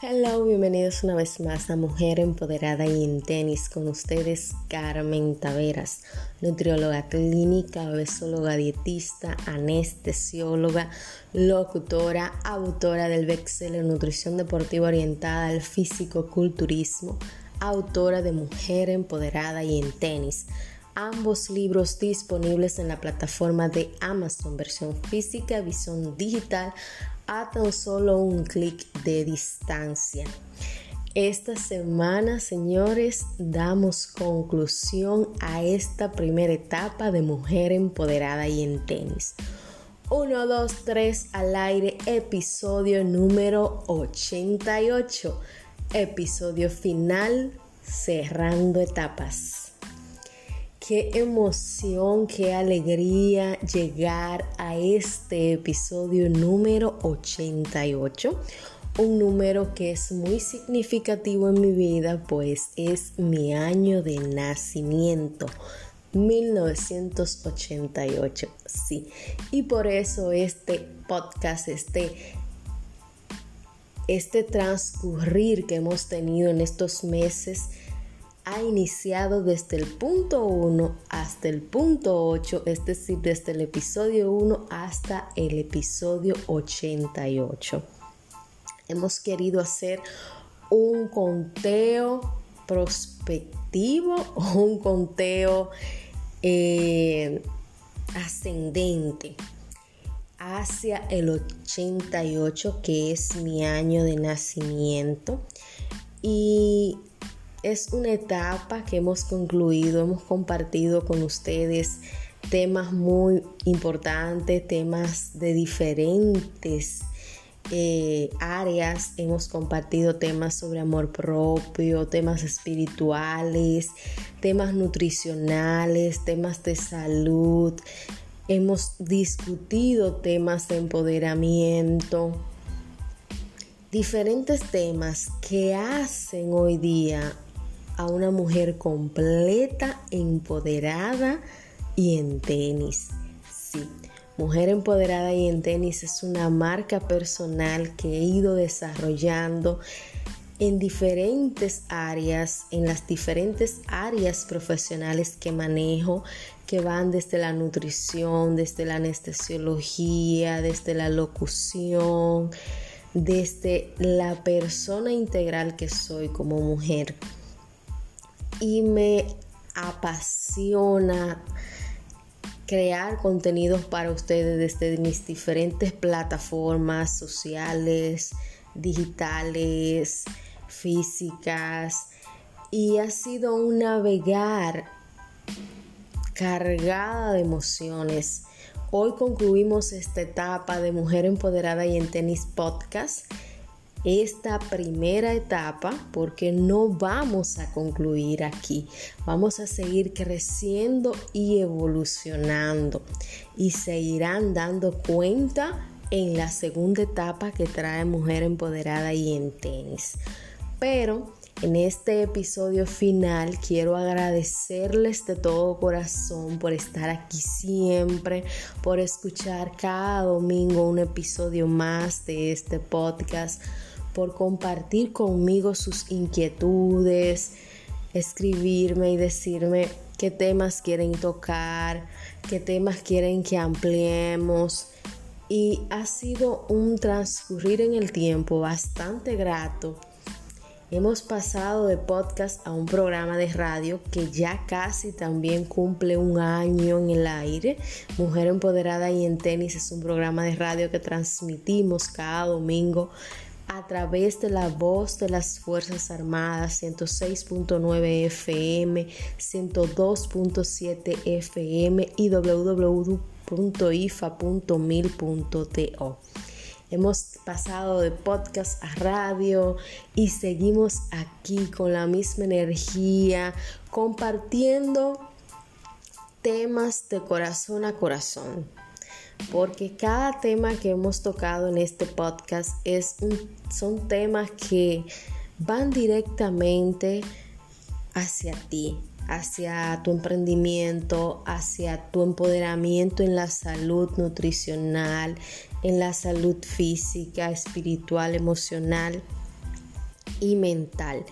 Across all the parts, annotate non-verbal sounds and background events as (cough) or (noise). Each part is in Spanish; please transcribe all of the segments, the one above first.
Hello, bienvenidos una vez más a Mujer Empoderada y en Tenis con ustedes Carmen Taveras, nutrióloga clínica, besóloga dietista, anestesióloga, locutora, autora del bestseller Nutrición Deportiva Orientada al Físico-Culturismo, autora de Mujer Empoderada y en Tenis. Ambos libros disponibles en la plataforma de Amazon, versión física, visión digital a tan solo un clic de distancia. Esta semana, señores, damos conclusión a esta primera etapa de Mujer Empoderada y en tenis. 1, 2, 3 al aire, episodio número 88. Episodio final, cerrando etapas. Qué emoción, qué alegría llegar a este episodio número 88. Un número que es muy significativo en mi vida, pues es mi año de nacimiento. 1988, sí. Y por eso este podcast, este, este transcurrir que hemos tenido en estos meses, ha iniciado desde el punto 1 hasta el punto 8, es decir, desde el episodio 1 hasta el episodio 88. Hemos querido hacer un conteo prospectivo (laughs) un conteo eh, ascendente hacia el 88 que es mi año de nacimiento y es una etapa que hemos concluido, hemos compartido con ustedes temas muy importantes, temas de diferentes eh, áreas. Hemos compartido temas sobre amor propio, temas espirituales, temas nutricionales, temas de salud. Hemos discutido temas de empoderamiento, diferentes temas que hacen hoy día a una mujer completa, empoderada y en tenis. Sí, Mujer Empoderada y en tenis es una marca personal que he ido desarrollando en diferentes áreas, en las diferentes áreas profesionales que manejo, que van desde la nutrición, desde la anestesiología, desde la locución, desde la persona integral que soy como mujer y me apasiona crear contenidos para ustedes desde mis diferentes plataformas sociales, digitales, físicas y ha sido un navegar cargada de emociones. Hoy concluimos esta etapa de Mujer Empoderada y en Tenis Podcast esta primera etapa porque no vamos a concluir aquí. Vamos a seguir creciendo y evolucionando y se irán dando cuenta en la segunda etapa que trae Mujer Empoderada y en tenis. Pero en este episodio final quiero agradecerles de todo corazón por estar aquí siempre, por escuchar cada domingo un episodio más de este podcast por compartir conmigo sus inquietudes, escribirme y decirme qué temas quieren tocar, qué temas quieren que ampliemos. Y ha sido un transcurrir en el tiempo bastante grato. Hemos pasado de podcast a un programa de radio que ya casi también cumple un año en el aire. Mujer Empoderada y en Tenis es un programa de radio que transmitimos cada domingo a través de la voz de las Fuerzas Armadas 106.9 FM, 102.7 FM y www.ifa.mil.to. Hemos pasado de podcast a radio y seguimos aquí con la misma energía, compartiendo temas de corazón a corazón. Porque cada tema que hemos tocado en este podcast es son temas que van directamente hacia ti, hacia tu emprendimiento, hacia tu empoderamiento en la salud nutricional, en la salud física, espiritual, emocional. y mental.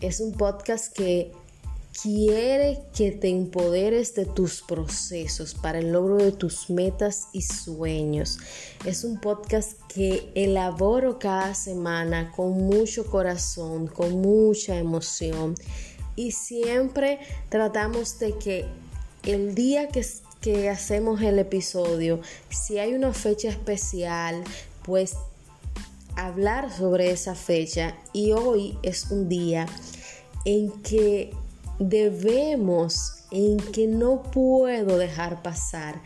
Es un podcast que quiere que te empoderes de tus procesos para el logro de tus metas y sueños. Es un podcast que elaboro cada semana con mucho corazón, con mucha emoción y siempre tratamos de que el día que, que hacemos el episodio, si hay una fecha especial, pues hablar sobre esa fecha y hoy es un día en que debemos, en que no puedo dejar pasar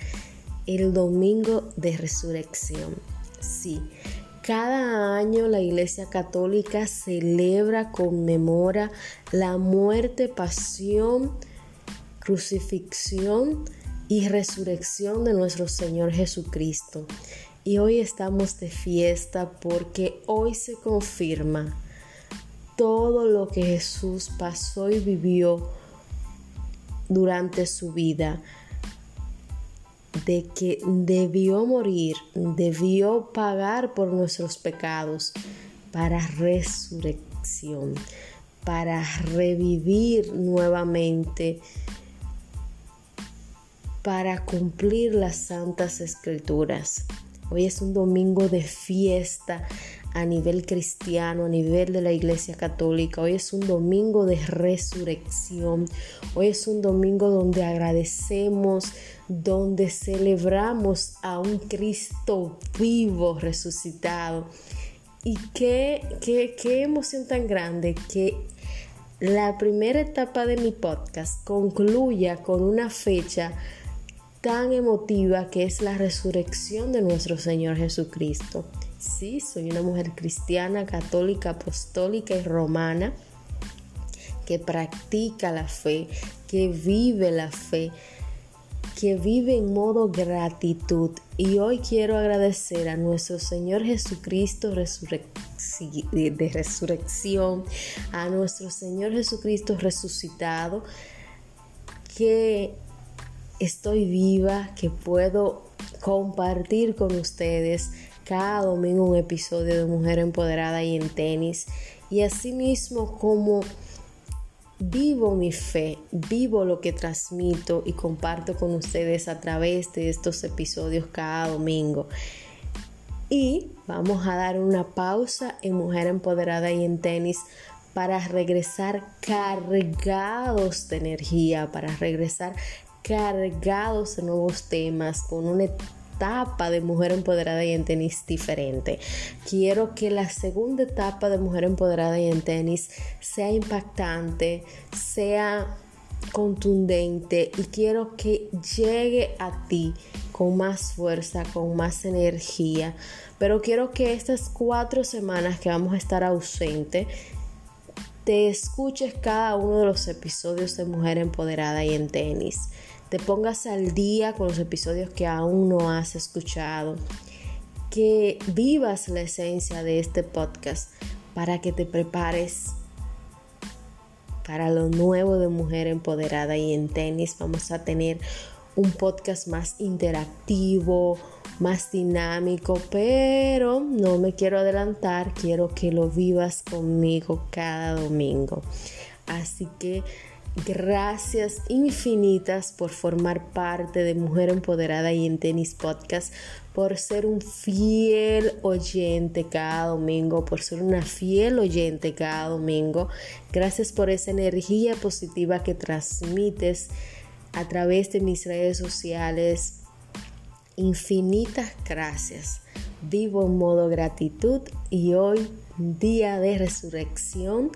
el domingo de resurrección. Sí, cada año la Iglesia Católica celebra, conmemora la muerte, pasión, crucifixión y resurrección de nuestro Señor Jesucristo. Y hoy estamos de fiesta porque hoy se confirma todo lo que Jesús pasó y vivió durante su vida, de que debió morir, debió pagar por nuestros pecados para resurrección, para revivir nuevamente, para cumplir las santas escrituras. Hoy es un domingo de fiesta a nivel cristiano, a nivel de la Iglesia Católica. Hoy es un domingo de resurrección. Hoy es un domingo donde agradecemos, donde celebramos a un Cristo vivo, resucitado. Y qué, qué, qué emoción tan grande que la primera etapa de mi podcast concluya con una fecha tan emotiva que es la resurrección de nuestro Señor Jesucristo. Sí, soy una mujer cristiana, católica, apostólica y romana que practica la fe, que vive la fe, que vive en modo gratitud. Y hoy quiero agradecer a nuestro Señor Jesucristo de resurrección, a nuestro Señor Jesucristo resucitado, que estoy viva, que puedo compartir con ustedes cada domingo un episodio de Mujer Empoderada y en tenis. Y asimismo como vivo mi fe, vivo lo que transmito y comparto con ustedes a través de estos episodios cada domingo. Y vamos a dar una pausa en Mujer Empoderada y en tenis para regresar cargados de energía, para regresar cargados de nuevos temas, con una etapa de Mujer Empoderada y en Tenis diferente. Quiero que la segunda etapa de Mujer Empoderada y en Tenis sea impactante, sea contundente y quiero que llegue a ti con más fuerza, con más energía. Pero quiero que estas cuatro semanas que vamos a estar ausente, te escuches cada uno de los episodios de Mujer Empoderada y en Tenis te pongas al día con los episodios que aún no has escuchado, que vivas la esencia de este podcast para que te prepares para lo nuevo de Mujer Empoderada y en tenis vamos a tener un podcast más interactivo, más dinámico, pero no me quiero adelantar, quiero que lo vivas conmigo cada domingo. Así que Gracias infinitas por formar parte de Mujer Empoderada y en Tenis Podcast, por ser un fiel oyente cada domingo, por ser una fiel oyente cada domingo. Gracias por esa energía positiva que transmites a través de mis redes sociales. Infinitas gracias. Vivo en modo gratitud y hoy, día de resurrección,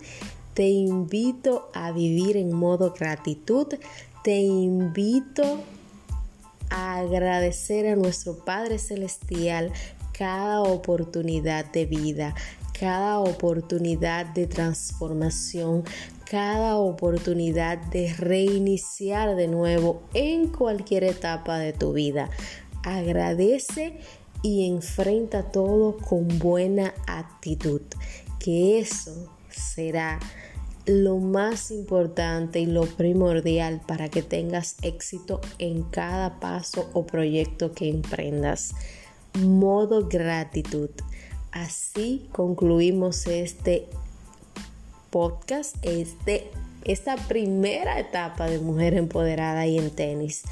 te invito a vivir en modo gratitud. Te invito a agradecer a nuestro Padre Celestial cada oportunidad de vida, cada oportunidad de transformación, cada oportunidad de reiniciar de nuevo en cualquier etapa de tu vida. Agradece y enfrenta todo con buena actitud, que eso será lo más importante y lo primordial para que tengas éxito en cada paso o proyecto que emprendas. Modo gratitud. Así concluimos este podcast, este, esta primera etapa de mujer empoderada y en tenis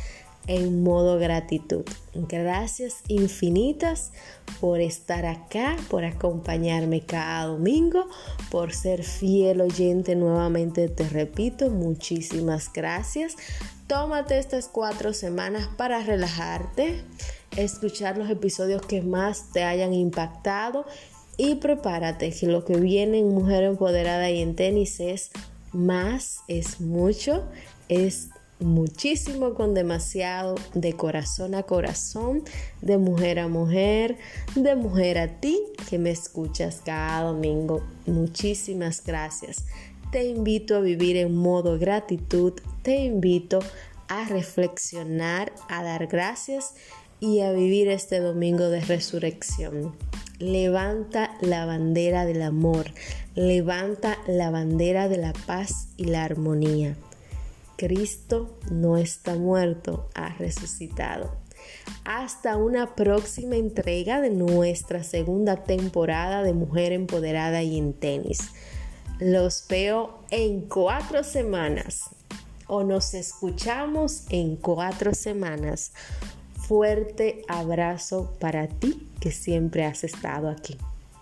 en modo gratitud. Gracias infinitas por estar acá, por acompañarme cada domingo, por ser fiel oyente nuevamente. Te repito, muchísimas gracias. Tómate estas cuatro semanas para relajarte, escuchar los episodios que más te hayan impactado y prepárate que lo que viene en Mujer Empoderada y en tenis es más, es mucho, es muchísimo con demasiado, de corazón a corazón, de mujer a mujer, de mujer a ti que me escuchas cada domingo. Muchísimas gracias. Te invito a vivir en modo gratitud, te invito a reflexionar, a dar gracias y a vivir este domingo de resurrección. Levanta la bandera del amor, levanta la bandera de la paz y la armonía. Cristo no está muerto, ha resucitado. Hasta una próxima entrega de nuestra segunda temporada de Mujer Empoderada y en tenis. Los veo en cuatro semanas o nos escuchamos en cuatro semanas. Fuerte abrazo para ti que siempre has estado aquí.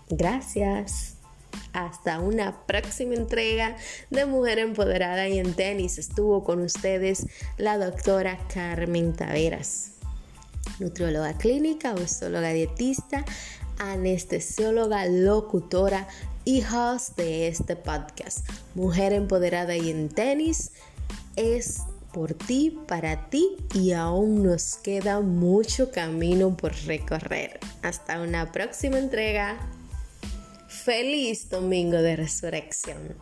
Gracias. Hasta una próxima entrega de Mujer Empoderada y en Tenis. Estuvo con ustedes la doctora Carmen Taveras, nutrióloga clínica, oestóloga dietista, anestesióloga, locutora y host de este podcast. Mujer Empoderada y en Tenis es por ti, para ti y aún nos queda mucho camino por recorrer. Hasta una próxima entrega. Feliz domingo de resurrección.